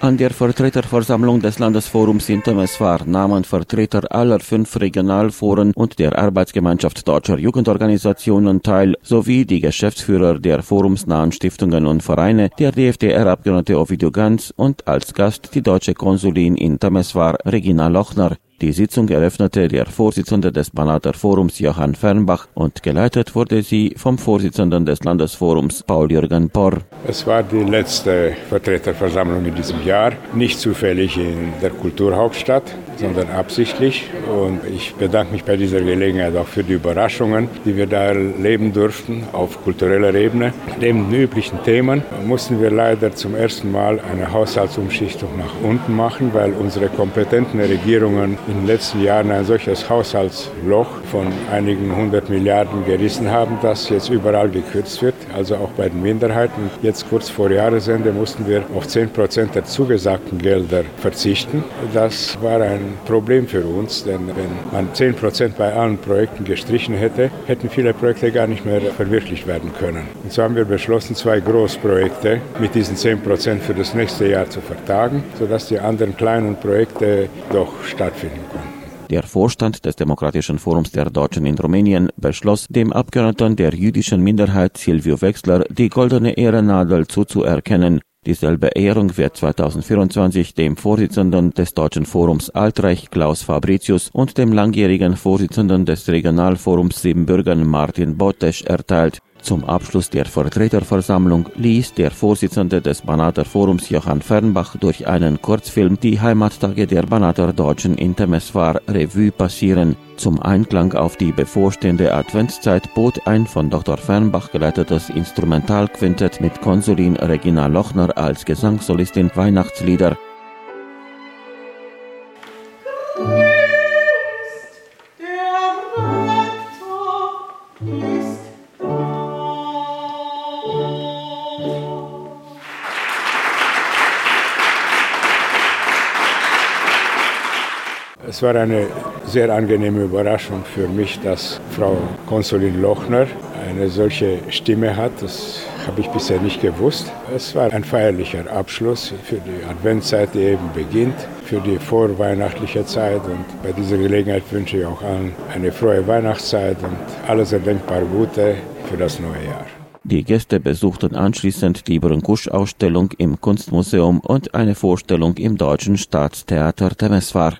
An der Vertreterversammlung des Landesforums in Temeswar nahmen Vertreter aller fünf Regionalforen und der Arbeitsgemeinschaft deutscher Jugendorganisationen teil, sowie die Geschäftsführer der forumsnahen Stiftungen und Vereine, der DFDR-Abgeordnete Ovidio Ganz und als Gast die deutsche Konsulin in Temeswar Regina Lochner. Die Sitzung eröffnete der Vorsitzende des Banater Forums Johann Fernbach und geleitet wurde sie vom Vorsitzenden des Landesforums Paul-Jürgen Porr. Es war die letzte Vertreterversammlung in diesem Jahr, nicht zufällig in der Kulturhauptstadt, sondern absichtlich. Und ich bedanke mich bei dieser Gelegenheit auch für die Überraschungen, die wir da erleben durften auf kultureller Ebene. Neben den üblichen Themen mussten wir leider zum ersten Mal eine Haushaltsumschichtung nach unten machen, weil unsere kompetenten Regierungen in den letzten Jahren ein solches Haushaltsloch von einigen hundert Milliarden gerissen haben, das jetzt überall gekürzt wird, also auch bei den Minderheiten. Jetzt kurz vor Jahresende mussten wir auf 10 Prozent der zugesagten Gelder verzichten. Das war ein Problem für uns, denn wenn man 10 Prozent bei allen Projekten gestrichen hätte, hätten viele Projekte gar nicht mehr verwirklicht werden können. Und so haben wir beschlossen, zwei Großprojekte mit diesen 10 Prozent für das nächste Jahr zu vertagen, sodass die anderen kleinen Projekte doch stattfinden konnten. Der Vorstand des Demokratischen Forums der Deutschen in Rumänien beschloss, dem Abgeordneten der jüdischen Minderheit Silvio Wechsler die goldene Ehrennadel zuzuerkennen. Dieselbe Ehrung wird 2024 dem Vorsitzenden des Deutschen Forums Altreich Klaus Fabricius und dem langjährigen Vorsitzenden des Regionalforums Siebenbürgen Martin Botesch erteilt. Zum Abschluss der Vertreterversammlung ließ der Vorsitzende des Banater Forums Johann Fernbach durch einen Kurzfilm die Heimattage der Banater Deutschen in Temeswar Revue passieren. Zum Einklang auf die bevorstehende Adventszeit bot ein von Dr. Fernbach geleitetes Instrumentalquintett mit Konsulin Regina Lochner als Gesangssolistin Weihnachtslieder Es war eine sehr angenehme Überraschung für mich, dass Frau Konsulin Lochner eine solche Stimme hat. Das habe ich bisher nicht gewusst. Es war ein feierlicher Abschluss für die Adventszeit, die eben beginnt, für die vorweihnachtliche Zeit. Und bei dieser Gelegenheit wünsche ich auch allen eine frohe Weihnachtszeit und alles erdenkbar Gute für das neue Jahr. Die Gäste besuchten anschließend die Brunkusch-Ausstellung im Kunstmuseum und eine Vorstellung im Deutschen Staatstheater Temeswar.